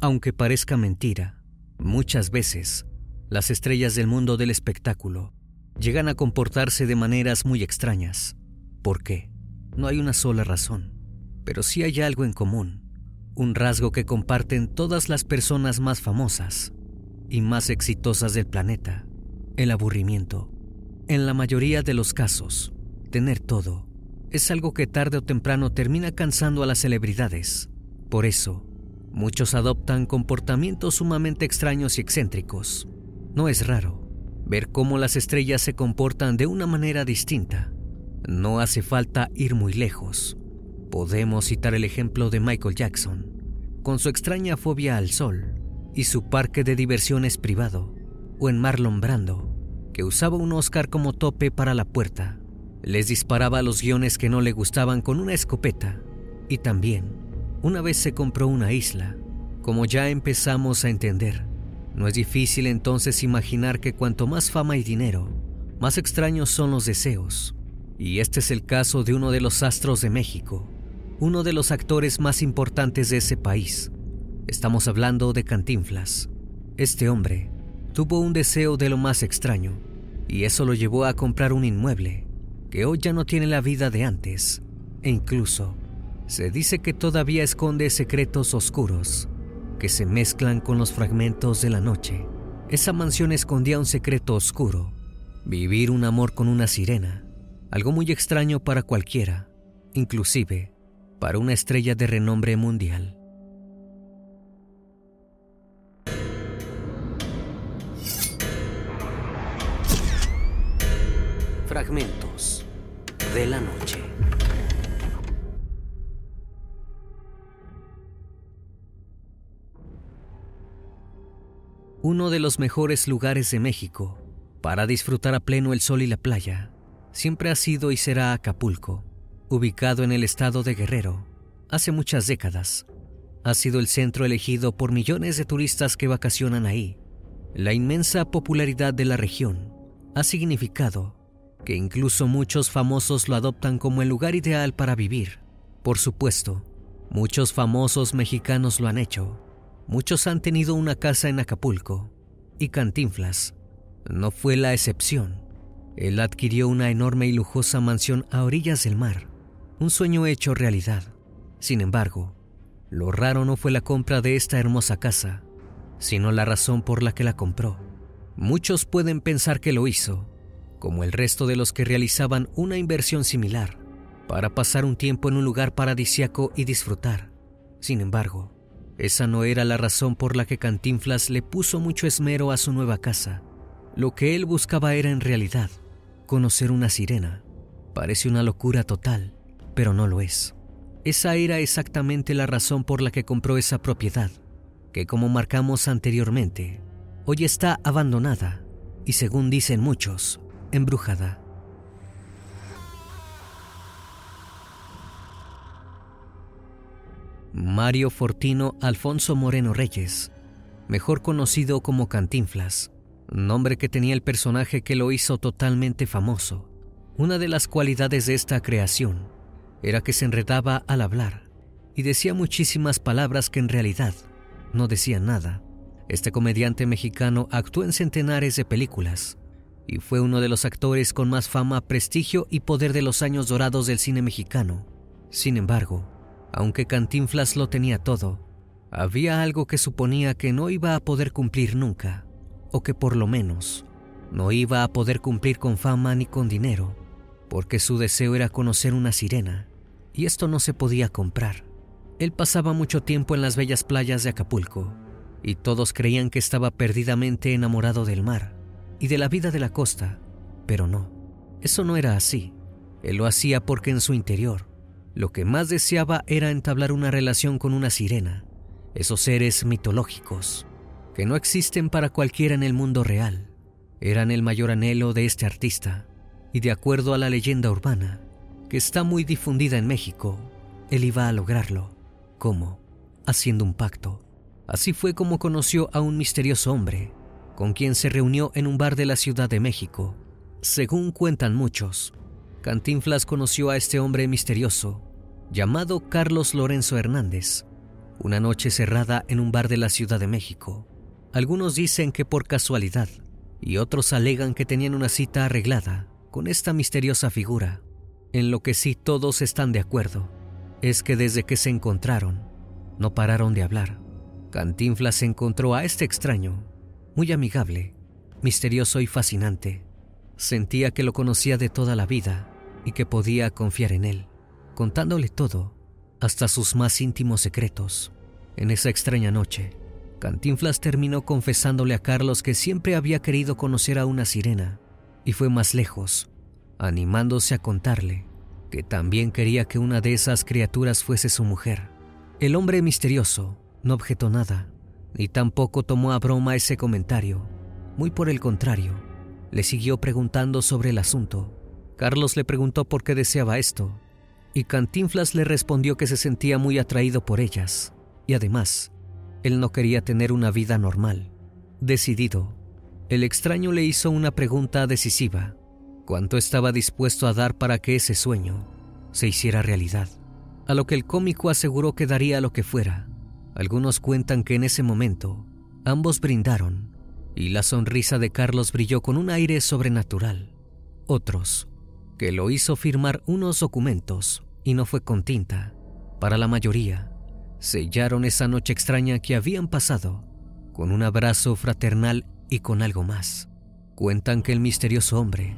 Aunque parezca mentira, muchas veces las estrellas del mundo del espectáculo llegan a comportarse de maneras muy extrañas. ¿Por qué? No hay una sola razón, pero sí hay algo en común, un rasgo que comparten todas las personas más famosas y más exitosas del planeta, el aburrimiento. En la mayoría de los casos, tener todo es algo que tarde o temprano termina cansando a las celebridades. Por eso, muchos adoptan comportamientos sumamente extraños y excéntricos. No es raro ver cómo las estrellas se comportan de una manera distinta. No hace falta ir muy lejos. Podemos citar el ejemplo de Michael Jackson, con su extraña fobia al sol y su parque de diversiones privado, o en Marlon Brando, que usaba un Oscar como tope para la puerta. Les disparaba los guiones que no le gustaban con una escopeta y también una vez se compró una isla. Como ya empezamos a entender, no es difícil entonces imaginar que cuanto más fama y dinero, más extraños son los deseos. Y este es el caso de uno de los astros de México, uno de los actores más importantes de ese país. Estamos hablando de Cantinflas. Este hombre tuvo un deseo de lo más extraño, y eso lo llevó a comprar un inmueble que hoy ya no tiene la vida de antes, e incluso se dice que todavía esconde secretos oscuros que se mezclan con los fragmentos de la noche. Esa mansión escondía un secreto oscuro, vivir un amor con una sirena, algo muy extraño para cualquiera, inclusive para una estrella de renombre mundial. Fragmentos de la noche. Uno de los mejores lugares de México para disfrutar a pleno el sol y la playa siempre ha sido y será Acapulco, ubicado en el estado de Guerrero. Hace muchas décadas, ha sido el centro elegido por millones de turistas que vacacionan ahí. La inmensa popularidad de la región ha significado que incluso muchos famosos lo adoptan como el lugar ideal para vivir. Por supuesto, muchos famosos mexicanos lo han hecho, Muchos han tenido una casa en Acapulco y Cantinflas no fue la excepción. Él adquirió una enorme y lujosa mansión a orillas del mar, un sueño hecho realidad. Sin embargo, lo raro no fue la compra de esta hermosa casa, sino la razón por la que la compró. Muchos pueden pensar que lo hizo, como el resto de los que realizaban una inversión similar, para pasar un tiempo en un lugar paradisiaco y disfrutar. Sin embargo, esa no era la razón por la que Cantinflas le puso mucho esmero a su nueva casa. Lo que él buscaba era en realidad conocer una sirena. Parece una locura total, pero no lo es. Esa era exactamente la razón por la que compró esa propiedad, que como marcamos anteriormente, hoy está abandonada y según dicen muchos, embrujada. Mario Fortino Alfonso Moreno Reyes, mejor conocido como Cantinflas, nombre que tenía el personaje que lo hizo totalmente famoso. Una de las cualidades de esta creación era que se enredaba al hablar y decía muchísimas palabras que en realidad no decían nada. Este comediante mexicano actuó en centenares de películas y fue uno de los actores con más fama, prestigio y poder de los años dorados del cine mexicano. Sin embargo, aunque Cantinflas lo tenía todo, había algo que suponía que no iba a poder cumplir nunca, o que por lo menos no iba a poder cumplir con fama ni con dinero, porque su deseo era conocer una sirena, y esto no se podía comprar. Él pasaba mucho tiempo en las bellas playas de Acapulco, y todos creían que estaba perdidamente enamorado del mar y de la vida de la costa, pero no, eso no era así. Él lo hacía porque en su interior lo que más deseaba era entablar una relación con una sirena, esos seres mitológicos, que no existen para cualquiera en el mundo real. Eran el mayor anhelo de este artista, y de acuerdo a la leyenda urbana, que está muy difundida en México, él iba a lograrlo. ¿Cómo? Haciendo un pacto. Así fue como conoció a un misterioso hombre, con quien se reunió en un bar de la Ciudad de México. Según cuentan muchos, Cantinflas conoció a este hombre misterioso llamado Carlos Lorenzo Hernández, una noche cerrada en un bar de la Ciudad de México. Algunos dicen que por casualidad y otros alegan que tenían una cita arreglada con esta misteriosa figura. En lo que sí todos están de acuerdo es que desde que se encontraron no pararon de hablar. Cantinflas encontró a este extraño, muy amigable, misterioso y fascinante. Sentía que lo conocía de toda la vida y que podía confiar en él, contándole todo, hasta sus más íntimos secretos. En esa extraña noche, Cantinflas terminó confesándole a Carlos que siempre había querido conocer a una sirena y fue más lejos, animándose a contarle que también quería que una de esas criaturas fuese su mujer. El hombre misterioso no objetó nada, ni tampoco tomó a broma ese comentario. Muy por el contrario, le siguió preguntando sobre el asunto. Carlos le preguntó por qué deseaba esto, y Cantinflas le respondió que se sentía muy atraído por ellas, y además, él no quería tener una vida normal. Decidido, el extraño le hizo una pregunta decisiva. ¿Cuánto estaba dispuesto a dar para que ese sueño se hiciera realidad? A lo que el cómico aseguró que daría lo que fuera. Algunos cuentan que en ese momento ambos brindaron y la sonrisa de Carlos brilló con un aire sobrenatural. Otros, que lo hizo firmar unos documentos y no fue con tinta. Para la mayoría, sellaron esa noche extraña que habían pasado con un abrazo fraternal y con algo más. Cuentan que el misterioso hombre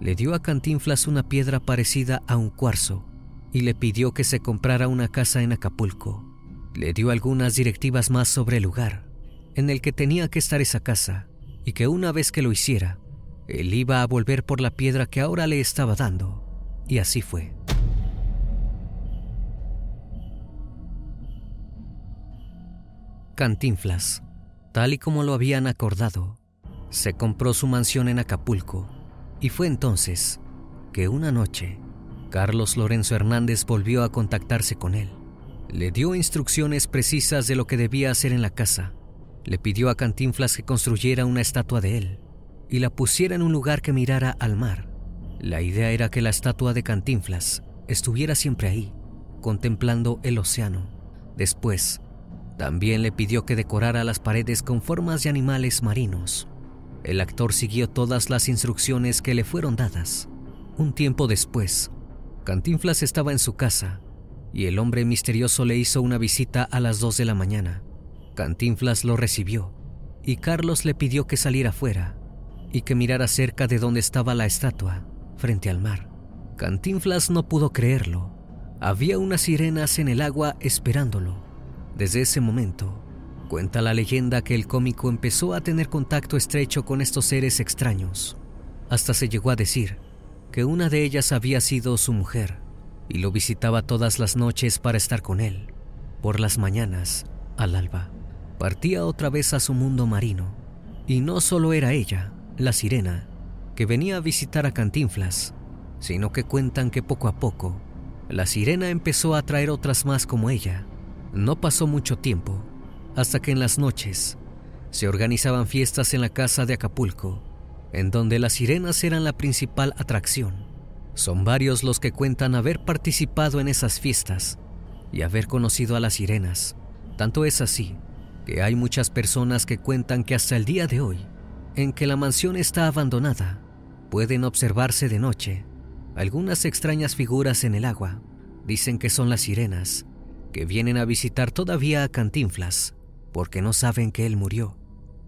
le dio a Cantinflas una piedra parecida a un cuarzo y le pidió que se comprara una casa en Acapulco. Le dio algunas directivas más sobre el lugar en el que tenía que estar esa casa y que una vez que lo hiciera, él iba a volver por la piedra que ahora le estaba dando. Y así fue. Cantinflas, tal y como lo habían acordado, se compró su mansión en Acapulco y fue entonces que una noche Carlos Lorenzo Hernández volvió a contactarse con él. Le dio instrucciones precisas de lo que debía hacer en la casa. Le pidió a Cantinflas que construyera una estatua de él y la pusiera en un lugar que mirara al mar. La idea era que la estatua de Cantinflas estuviera siempre ahí, contemplando el océano. Después, también le pidió que decorara las paredes con formas de animales marinos. El actor siguió todas las instrucciones que le fueron dadas. Un tiempo después, Cantinflas estaba en su casa y el hombre misterioso le hizo una visita a las 2 de la mañana. Cantinflas lo recibió y Carlos le pidió que saliera fuera y que mirara cerca de donde estaba la estatua, frente al mar. Cantinflas no pudo creerlo. Había unas sirenas en el agua esperándolo. Desde ese momento, cuenta la leyenda que el cómico empezó a tener contacto estrecho con estos seres extraños. Hasta se llegó a decir que una de ellas había sido su mujer y lo visitaba todas las noches para estar con él. Por las mañanas, al alba, partía otra vez a su mundo marino. Y no solo era ella, la sirena, que venía a visitar a Cantinflas, sino que cuentan que poco a poco, la sirena empezó a traer otras más como ella, no pasó mucho tiempo hasta que en las noches se organizaban fiestas en la casa de Acapulco, en donde las sirenas eran la principal atracción. Son varios los que cuentan haber participado en esas fiestas y haber conocido a las sirenas. Tanto es así que hay muchas personas que cuentan que hasta el día de hoy, en que la mansión está abandonada, pueden observarse de noche algunas extrañas figuras en el agua. Dicen que son las sirenas que vienen a visitar todavía a Cantinflas porque no saben que él murió.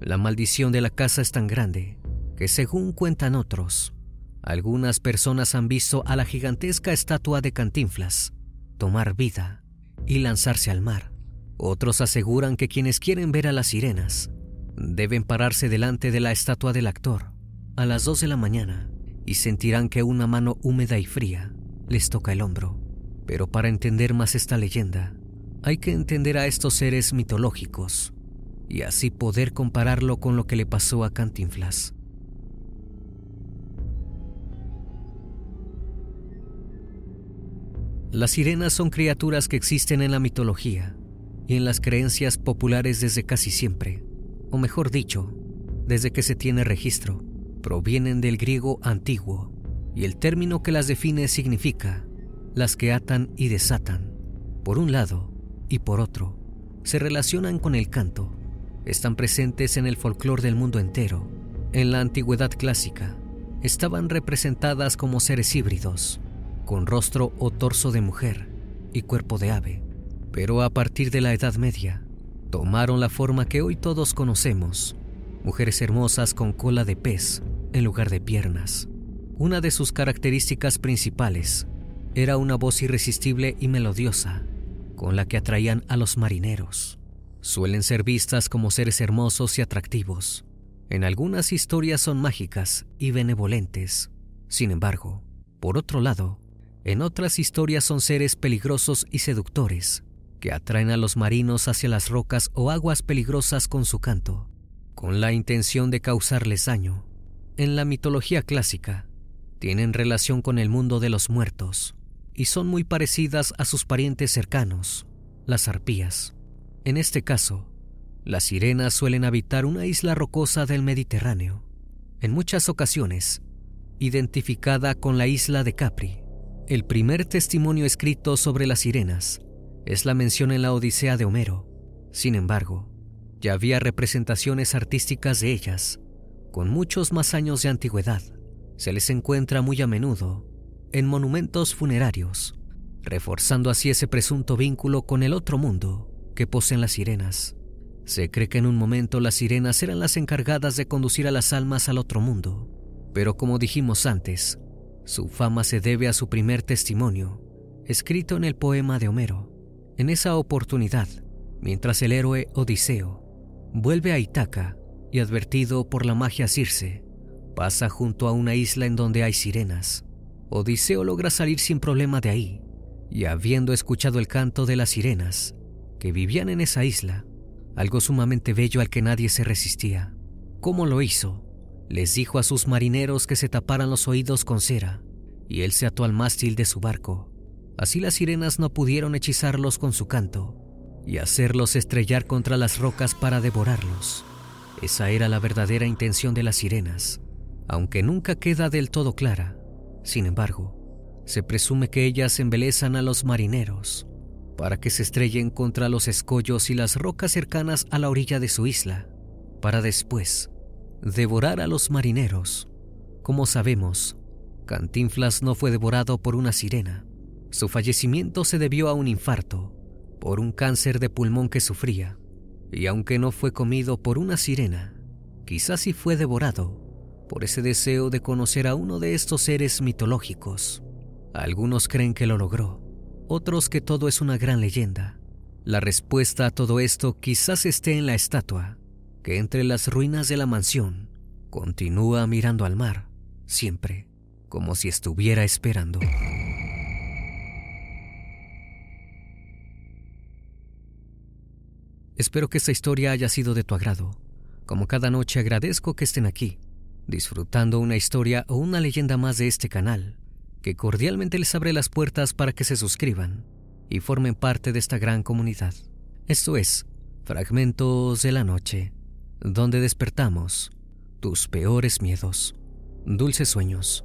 La maldición de la casa es tan grande que según cuentan otros, algunas personas han visto a la gigantesca estatua de Cantinflas tomar vida y lanzarse al mar. Otros aseguran que quienes quieren ver a las sirenas deben pararse delante de la estatua del actor a las 2 de la mañana y sentirán que una mano húmeda y fría les toca el hombro. Pero para entender más esta leyenda, hay que entender a estos seres mitológicos y así poder compararlo con lo que le pasó a Cantinflas. Las sirenas son criaturas que existen en la mitología y en las creencias populares desde casi siempre, o mejor dicho, desde que se tiene registro. Provienen del griego antiguo y el término que las define significa las que atan y desatan. Por un lado, y por otro, se relacionan con el canto. Están presentes en el folclore del mundo entero. En la antigüedad clásica, estaban representadas como seres híbridos, con rostro o torso de mujer y cuerpo de ave. Pero a partir de la Edad Media, tomaron la forma que hoy todos conocemos, mujeres hermosas con cola de pez en lugar de piernas. Una de sus características principales era una voz irresistible y melodiosa, con la que atraían a los marineros. Suelen ser vistas como seres hermosos y atractivos. En algunas historias son mágicas y benevolentes. Sin embargo, por otro lado, en otras historias son seres peligrosos y seductores, que atraen a los marinos hacia las rocas o aguas peligrosas con su canto, con la intención de causarles daño. En la mitología clásica, tienen relación con el mundo de los muertos y son muy parecidas a sus parientes cercanos, las arpías. En este caso, las sirenas suelen habitar una isla rocosa del Mediterráneo, en muchas ocasiones identificada con la isla de Capri. El primer testimonio escrito sobre las sirenas es la mención en la Odisea de Homero. Sin embargo, ya había representaciones artísticas de ellas, con muchos más años de antigüedad se les encuentra muy a menudo en monumentos funerarios, reforzando así ese presunto vínculo con el otro mundo que poseen las sirenas. Se cree que en un momento las sirenas eran las encargadas de conducir a las almas al otro mundo, pero como dijimos antes, su fama se debe a su primer testimonio, escrito en el poema de Homero. En esa oportunidad, mientras el héroe Odiseo vuelve a Itaca y advertido por la magia Circe, Pasa junto a una isla en donde hay sirenas. Odiseo logra salir sin problema de ahí, y habiendo escuchado el canto de las sirenas, que vivían en esa isla, algo sumamente bello al que nadie se resistía. ¿Cómo lo hizo? Les dijo a sus marineros que se taparan los oídos con cera, y él se ató al mástil de su barco. Así las sirenas no pudieron hechizarlos con su canto y hacerlos estrellar contra las rocas para devorarlos. Esa era la verdadera intención de las sirenas, aunque nunca queda del todo clara. Sin embargo, se presume que ellas embelezan a los marineros para que se estrellen contra los escollos y las rocas cercanas a la orilla de su isla, para después devorar a los marineros. Como sabemos, Cantinflas no fue devorado por una sirena. Su fallecimiento se debió a un infarto, por un cáncer de pulmón que sufría, y aunque no fue comido por una sirena, quizás sí fue devorado por ese deseo de conocer a uno de estos seres mitológicos. Algunos creen que lo logró, otros que todo es una gran leyenda. La respuesta a todo esto quizás esté en la estatua, que entre las ruinas de la mansión continúa mirando al mar, siempre, como si estuviera esperando. Espero que esta historia haya sido de tu agrado. Como cada noche agradezco que estén aquí disfrutando una historia o una leyenda más de este canal, que cordialmente les abre las puertas para que se suscriban y formen parte de esta gran comunidad. Esto es Fragmentos de la Noche, donde despertamos tus peores miedos. Dulces sueños.